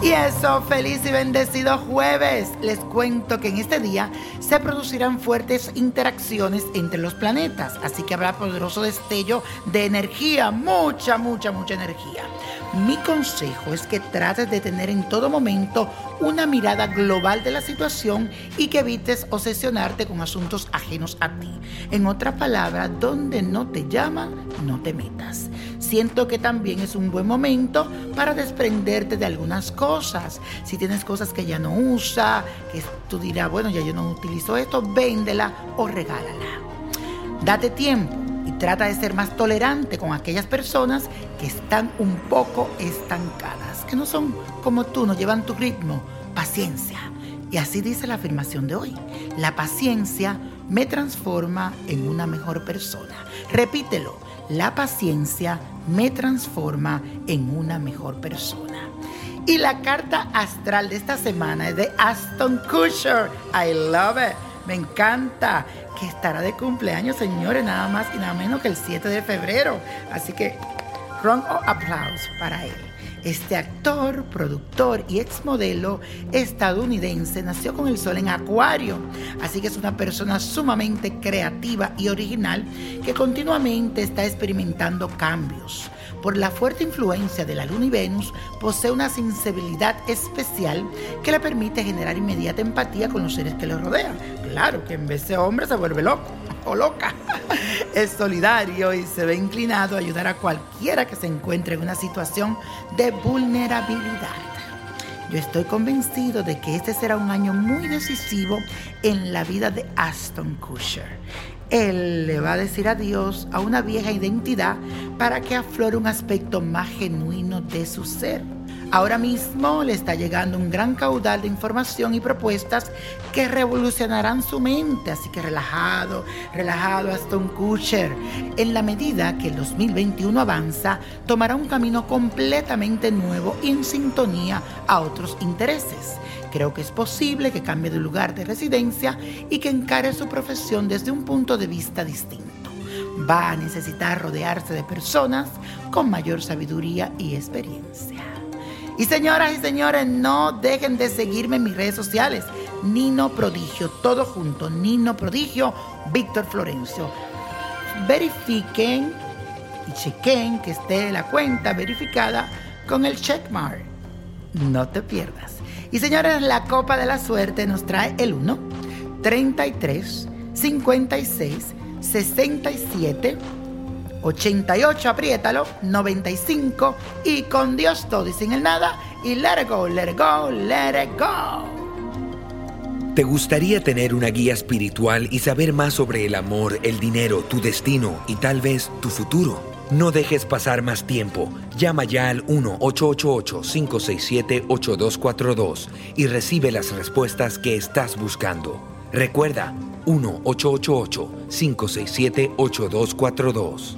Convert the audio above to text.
Y eso, feliz y bendecido jueves. Les cuento que en este día se producirán fuertes interacciones entre los planetas, así que habrá poderoso destello de energía, mucha, mucha, mucha energía. Mi consejo es que trates de tener en todo momento una mirada global de la situación y que evites obsesionarte con asuntos ajenos a ti. En otra palabra, donde no te llaman, no te metas. Siento que también es un buen momento para desprenderte de algunas cosas. Si tienes cosas que ya no usa, que tú dirás, bueno, ya yo no utilizo esto, véndela o regálala. Date tiempo trata de ser más tolerante con aquellas personas que están un poco estancadas, que no son como tú, no llevan tu ritmo. Paciencia. Y así dice la afirmación de hoy. La paciencia me transforma en una mejor persona. Repítelo. La paciencia me transforma en una mejor persona. Y la carta astral de esta semana es de Aston Kutcher. I love it. Me encanta que estará de cumpleaños, señores, nada más y nada menos que el 7 de febrero. Así que, round of applause para él. Este actor, productor y exmodelo estadounidense nació con el sol en Acuario, así que es una persona sumamente creativa y original que continuamente está experimentando cambios. Por la fuerte influencia de la Luna y Venus, posee una sensibilidad especial que le permite generar inmediata empatía con los seres que le rodean. Claro que en vez de hombre se vuelve loco o loca. Es solidario y se ve inclinado a ayudar a cualquiera que se encuentre en una situación de vulnerabilidad. Yo estoy convencido de que este será un año muy decisivo en la vida de Aston Kutcher. Él le va a decir adiós a una vieja identidad para que aflore un aspecto más genuino de su ser. Ahora mismo le está llegando un gran caudal de información y propuestas que revolucionarán su mente, así que relajado, relajado hasta un Kutcher. En la medida que el 2021 avanza, tomará un camino completamente nuevo y en sintonía a otros intereses. Creo que es posible que cambie de lugar de residencia y que encare su profesión desde un punto de vista distinto. Va a necesitar rodearse de personas con mayor sabiduría y experiencia. Y señoras y señores, no dejen de seguirme en mis redes sociales. Nino Prodigio, todo junto. Nino Prodigio, Víctor Florencio. Verifiquen y chequen que esté la cuenta verificada con el checkmark. No te pierdas. Y señores, la copa de la suerte nos trae el 1, 33, 56, 67, 88, apriétalo, 95 y con Dios todo y sin el nada y let it go, let it go, let it go. ¿Te gustaría tener una guía espiritual y saber más sobre el amor, el dinero, tu destino y tal vez tu futuro? No dejes pasar más tiempo. Llama ya al 1-888-567-8242 y recibe las respuestas que estás buscando. Recuerda, 1-888-567-8242.